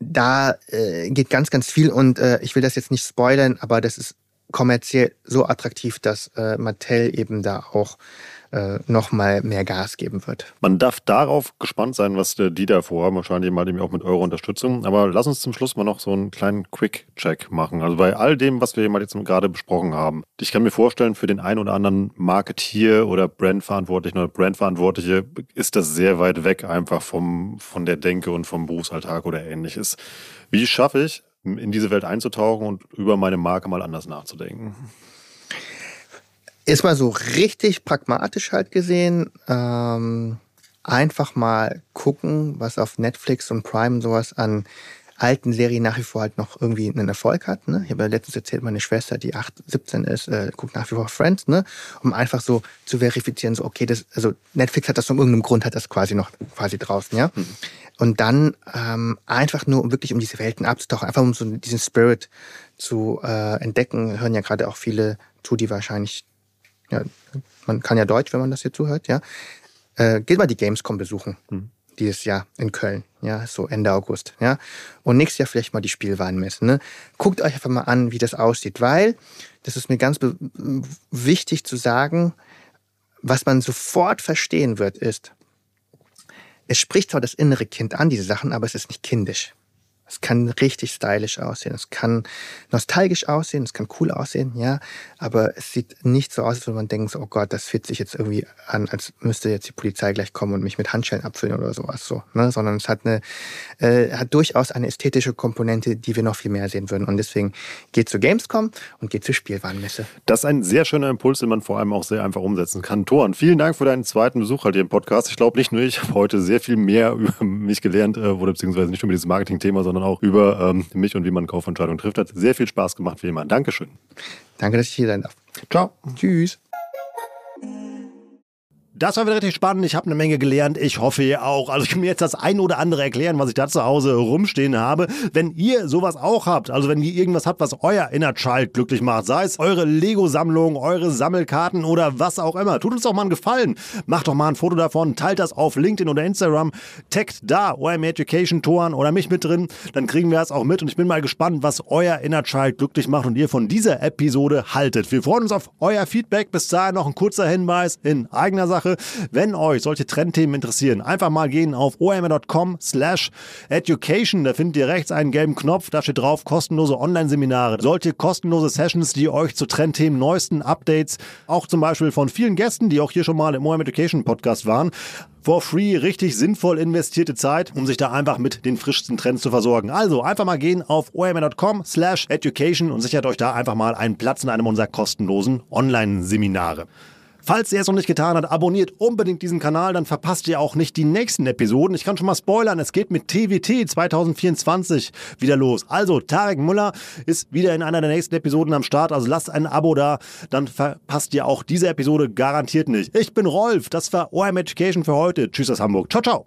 da äh, geht ganz, ganz viel und äh, ich will das jetzt nicht spoilern, aber das ist kommerziell so attraktiv, dass äh, Mattel eben da auch äh, nochmal mehr Gas geben wird. Man darf darauf gespannt sein, was die da vorhaben. Wahrscheinlich mal auch mit eurer Unterstützung. Aber lass uns zum Schluss mal noch so einen kleinen Quick-Check machen. Also bei all dem, was wir jetzt gerade besprochen haben. Ich kann mir vorstellen, für den einen oder anderen Marketier oder Brandverantwortlichen oder Brandverantwortliche ist das sehr weit weg einfach vom, von der Denke und vom Berufsalltag oder ähnliches. Wie schaffe ich, in diese Welt einzutauchen und über meine Marke mal anders nachzudenken? Ist mal so richtig pragmatisch halt gesehen. Ähm, einfach mal gucken, was auf Netflix und Prime sowas an alten Serien nach wie vor halt noch irgendwie einen Erfolg hat. Ne? Ich habe ja letztens erzählt, meine Schwester, die 8, 17 ist, äh, guckt nach wie vor Friends, ne? um einfach so zu verifizieren, so okay, das, also Netflix hat das aus irgendeinem Grund, hat das quasi noch quasi draußen, ja. Mhm. Und dann ähm, einfach nur, um wirklich um diese Welten abzutauchen, einfach um so diesen Spirit zu äh, entdecken, hören ja gerade auch viele zu, die wahrscheinlich ja, man kann ja Deutsch, wenn man das hier zuhört, ja, äh, geht mal die Gamescom besuchen. Mhm. Dieses Jahr in Köln, ja, so Ende August, ja. Und nächstes Jahr vielleicht mal die Spielwarenmesse, ne. Guckt euch einfach mal an, wie das aussieht, weil, das ist mir ganz wichtig zu sagen, was man sofort verstehen wird, ist, es spricht zwar das innere Kind an, diese Sachen, aber es ist nicht kindisch. Es kann richtig stylisch aussehen, es kann nostalgisch aussehen, es kann cool aussehen, ja, aber es sieht nicht so aus, als würde man denken, so, oh Gott, das fühlt sich jetzt irgendwie an, als müsste jetzt die Polizei gleich kommen und mich mit Handschellen abfüllen oder sowas so, ne? sondern es hat eine, äh, hat durchaus eine ästhetische Komponente, die wir noch viel mehr sehen würden und deswegen geht zu Gamescom und geht zur Spielwarenmesse. Das ist ein sehr schöner Impuls, den man vor allem auch sehr einfach umsetzen kann. Toren, vielen Dank für deinen zweiten Besuch halt hier im Podcast. Ich glaube nicht nur ich habe heute sehr viel mehr [laughs] über mich gelernt, äh, oder beziehungsweise nicht nur über dieses Marketing-Thema, sondern auch über ähm, mich und wie man Kaufentscheidungen trifft. Hat sehr viel Spaß gemacht, wie immer. Dankeschön. Danke, dass ich hier sein darf. Ciao. Tschüss. Das war wieder richtig spannend. Ich habe eine Menge gelernt. Ich hoffe ihr auch. Also ich kann mir jetzt das ein oder andere erklären, was ich da zu Hause rumstehen habe. Wenn ihr sowas auch habt, also wenn ihr irgendwas habt, was euer Inner Child glücklich macht, sei es eure Lego-Sammlung, eure Sammelkarten oder was auch immer, tut uns doch mal einen Gefallen. Macht doch mal ein Foto davon, teilt das auf LinkedIn oder Instagram, taggt da OM Education Toren oder mich mit drin. Dann kriegen wir das auch mit und ich bin mal gespannt, was euer Inner Child glücklich macht und ihr von dieser Episode haltet. Wir freuen uns auf euer Feedback. Bis dahin noch ein kurzer Hinweis in eigener Sache. Wenn euch solche Trendthemen interessieren, einfach mal gehen auf omr.com slash education. Da findet ihr rechts einen gelben Knopf, da steht drauf kostenlose Online-Seminare. Solche kostenlose Sessions, die euch zu Trendthemen, neuesten Updates, auch zum Beispiel von vielen Gästen, die auch hier schon mal im OM Education Podcast waren, for free, richtig sinnvoll investierte Zeit, um sich da einfach mit den frischsten Trends zu versorgen. Also einfach mal gehen auf omr.com slash education und sichert euch da einfach mal einen Platz in einem unserer kostenlosen Online-Seminare. Falls ihr es noch nicht getan habt, abonniert unbedingt diesen Kanal, dann verpasst ihr auch nicht die nächsten Episoden. Ich kann schon mal spoilern, es geht mit TWT 2024 wieder los. Also, Tarek Müller ist wieder in einer der nächsten Episoden am Start, also lasst ein Abo da, dann verpasst ihr auch diese Episode garantiert nicht. Ich bin Rolf, das war OM Education für heute. Tschüss aus Hamburg. Ciao, ciao.